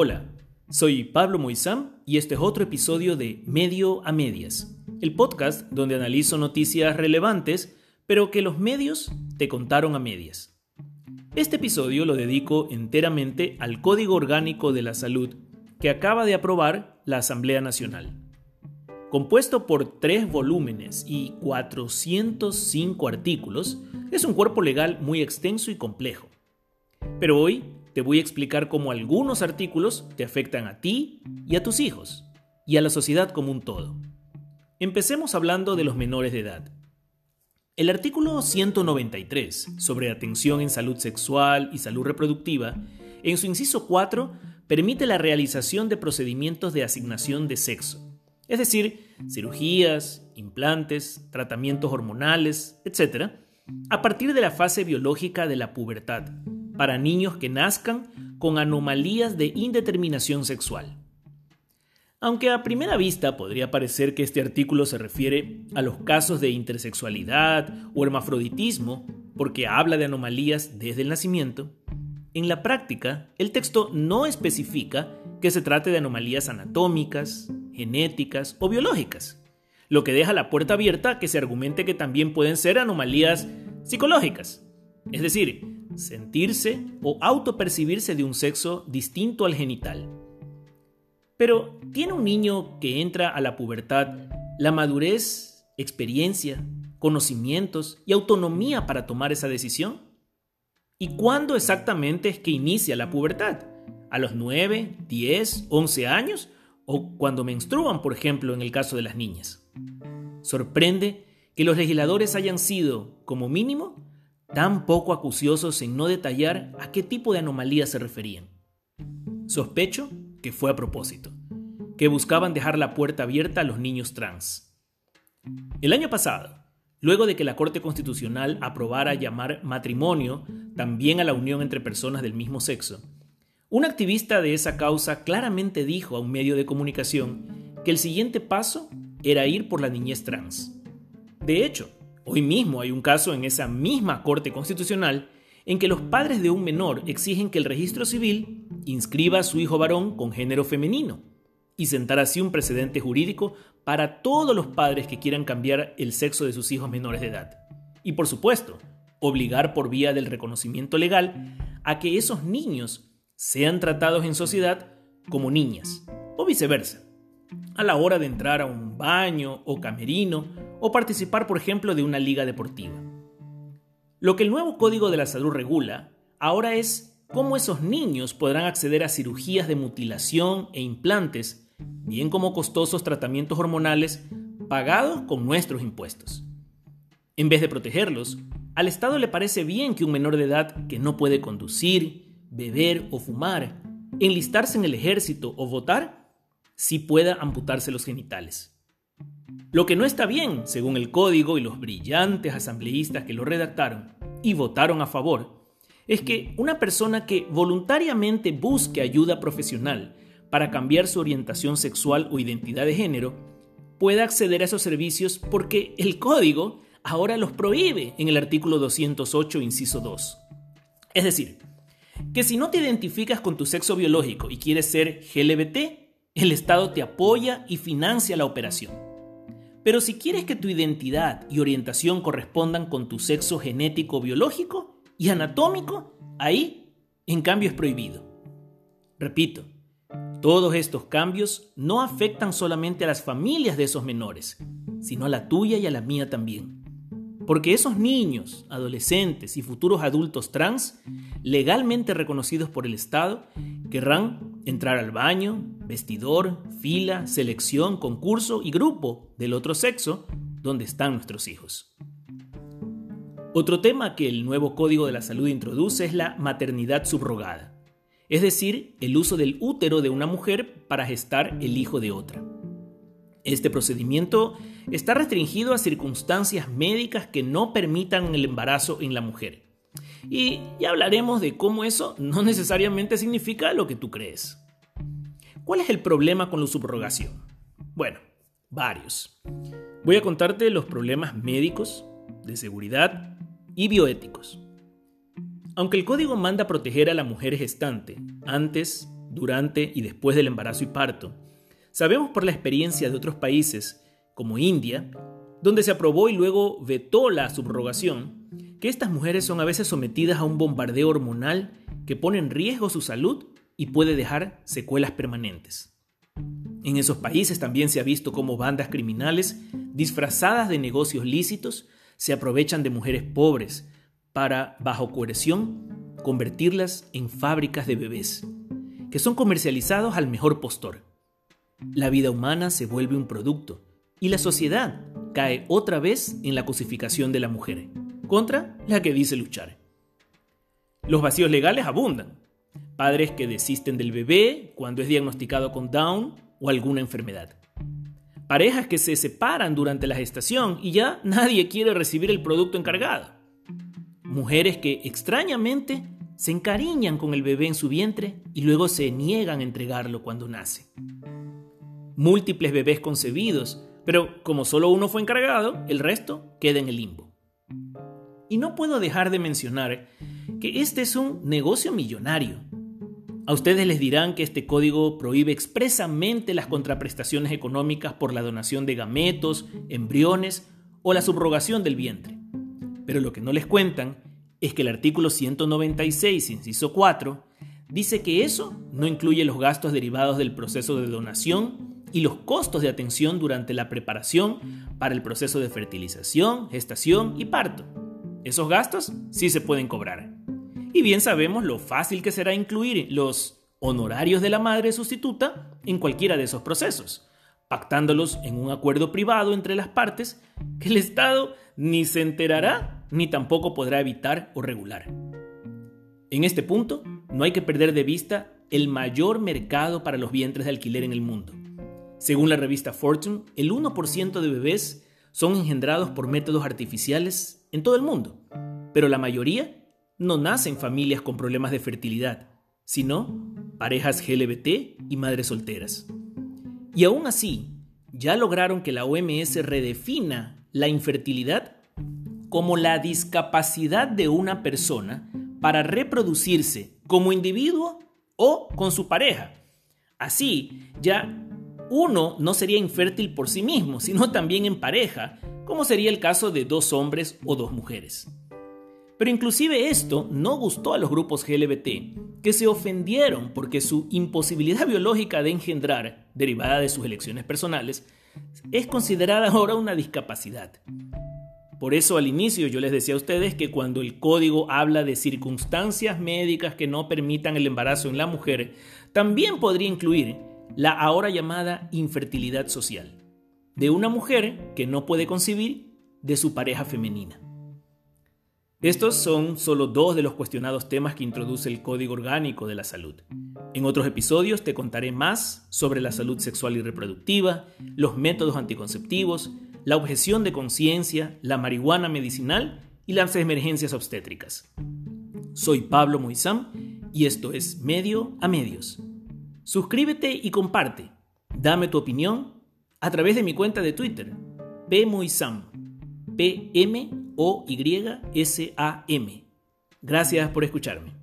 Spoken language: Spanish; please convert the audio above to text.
Hola, soy Pablo Moizán y este es otro episodio de Medio a Medias, el podcast donde analizo noticias relevantes, pero que los medios te contaron a medias. Este episodio lo dedico enteramente al Código Orgánico de la Salud que acaba de aprobar la Asamblea Nacional. Compuesto por tres volúmenes y 405 artículos, es un cuerpo legal muy extenso y complejo. Pero hoy te voy a explicar cómo algunos artículos te afectan a ti y a tus hijos, y a la sociedad como un todo. Empecemos hablando de los menores de edad. El artículo 193 sobre atención en salud sexual y salud reproductiva, en su inciso 4, permite la realización de procedimientos de asignación de sexo, es decir, cirugías, implantes, tratamientos hormonales, etc., a partir de la fase biológica de la pubertad, para niños que nazcan con anomalías de indeterminación sexual. Aunque a primera vista podría parecer que este artículo se refiere a los casos de intersexualidad o hermafroditismo, porque habla de anomalías desde el nacimiento, en la práctica el texto no especifica que se trate de anomalías anatómicas, genéticas o biológicas, lo que deja la puerta abierta a que se argumente que también pueden ser anomalías psicológicas, es decir, sentirse o autopercibirse de un sexo distinto al genital. Pero, ¿tiene un niño que entra a la pubertad la madurez, experiencia, conocimientos y autonomía para tomar esa decisión? ¿Y cuándo exactamente es que inicia la pubertad? ¿A los 9, 10, 11 años? ¿O cuando menstruan, por ejemplo, en el caso de las niñas? Sorprende que los legisladores hayan sido, como mínimo, tan poco acuciosos en no detallar a qué tipo de anomalía se referían. Sospecho que fue a propósito, que buscaban dejar la puerta abierta a los niños trans. El año pasado, luego de que la Corte Constitucional aprobara llamar matrimonio también a la unión entre personas del mismo sexo, un activista de esa causa claramente dijo a un medio de comunicación que el siguiente paso era ir por la niñez trans. De hecho, Hoy mismo hay un caso en esa misma Corte Constitucional en que los padres de un menor exigen que el registro civil inscriba a su hijo varón con género femenino y sentar así un precedente jurídico para todos los padres que quieran cambiar el sexo de sus hijos menores de edad. Y por supuesto, obligar por vía del reconocimiento legal a que esos niños sean tratados en sociedad como niñas, o viceversa, a la hora de entrar a un baño o camerino o participar, por ejemplo, de una liga deportiva. Lo que el nuevo Código de la Salud regula ahora es cómo esos niños podrán acceder a cirugías de mutilación e implantes, bien como costosos tratamientos hormonales pagados con nuestros impuestos. En vez de protegerlos, al Estado le parece bien que un menor de edad que no puede conducir, beber o fumar, enlistarse en el ejército o votar, sí pueda amputarse los genitales. Lo que no está bien, según el código y los brillantes asambleístas que lo redactaron y votaron a favor, es que una persona que voluntariamente busque ayuda profesional para cambiar su orientación sexual o identidad de género pueda acceder a esos servicios porque el código ahora los prohíbe en el artículo 208, inciso 2. Es decir, que si no te identificas con tu sexo biológico y quieres ser GLBT, el Estado te apoya y financia la operación. Pero si quieres que tu identidad y orientación correspondan con tu sexo genético biológico y anatómico, ahí, en cambio, es prohibido. Repito, todos estos cambios no afectan solamente a las familias de esos menores, sino a la tuya y a la mía también. Porque esos niños, adolescentes y futuros adultos trans, legalmente reconocidos por el Estado, querrán entrar al baño, vestidor, fila, selección, concurso y grupo del otro sexo donde están nuestros hijos. Otro tema que el nuevo Código de la Salud introduce es la maternidad subrogada, es decir, el uso del útero de una mujer para gestar el hijo de otra. Este procedimiento está restringido a circunstancias médicas que no permitan el embarazo en la mujer. Y ya hablaremos de cómo eso no necesariamente significa lo que tú crees. ¿Cuál es el problema con la subrogación? Bueno, varios. Voy a contarte los problemas médicos, de seguridad y bioéticos. Aunque el código manda proteger a la mujer gestante antes, durante y después del embarazo y parto. Sabemos por la experiencia de otros países, como India, donde se aprobó y luego vetó la subrogación, que estas mujeres son a veces sometidas a un bombardeo hormonal que pone en riesgo su salud y puede dejar secuelas permanentes. En esos países también se ha visto cómo bandas criminales, disfrazadas de negocios lícitos, se aprovechan de mujeres pobres para, bajo coerción, convertirlas en fábricas de bebés, que son comercializados al mejor postor. La vida humana se vuelve un producto y la sociedad cae otra vez en la cosificación de la mujer, contra la que dice luchar. Los vacíos legales abundan. Padres que desisten del bebé cuando es diagnosticado con Down o alguna enfermedad. Parejas que se separan durante la gestación y ya nadie quiere recibir el producto encargado. Mujeres que extrañamente se encariñan con el bebé en su vientre y luego se niegan a entregarlo cuando nace. Múltiples bebés concebidos, pero como solo uno fue encargado, el resto queda en el limbo. Y no puedo dejar de mencionar que este es un negocio millonario a ustedes les dirán que este código prohíbe expresamente las contraprestaciones económicas por la donación de gametos, embriones o la subrogación del vientre. Pero lo que no les cuentan es que el artículo 196, inciso 4, dice que eso no incluye los gastos derivados del proceso de donación y los costos de atención durante la preparación para el proceso de fertilización, gestación y parto. Esos gastos sí se pueden cobrar. Y bien sabemos lo fácil que será incluir los honorarios de la madre sustituta en cualquiera de esos procesos, pactándolos en un acuerdo privado entre las partes que el Estado ni se enterará ni tampoco podrá evitar o regular. En este punto, no hay que perder de vista el mayor mercado para los vientres de alquiler en el mundo. Según la revista Fortune, el 1% de bebés son engendrados por métodos artificiales en todo el mundo, pero la mayoría no nacen familias con problemas de fertilidad, sino parejas GLBT y madres solteras. Y aún así, ya lograron que la OMS redefina la infertilidad como la discapacidad de una persona para reproducirse como individuo o con su pareja. Así, ya uno no sería infértil por sí mismo, sino también en pareja, como sería el caso de dos hombres o dos mujeres. Pero inclusive esto no gustó a los grupos GLBT, que se ofendieron porque su imposibilidad biológica de engendrar, derivada de sus elecciones personales, es considerada ahora una discapacidad. Por eso al inicio yo les decía a ustedes que cuando el código habla de circunstancias médicas que no permitan el embarazo en la mujer, también podría incluir la ahora llamada infertilidad social, de una mujer que no puede concebir de su pareja femenina. Estos son solo dos de los cuestionados temas que introduce el Código Orgánico de la Salud. En otros episodios te contaré más sobre la salud sexual y reproductiva, los métodos anticonceptivos, la objeción de conciencia, la marihuana medicinal y las emergencias obstétricas. Soy Pablo Moizam y esto es Medio a Medios. Suscríbete y comparte. Dame tu opinión a través de mi cuenta de Twitter, pmoisam, p m o y s a m Gracias por escucharme.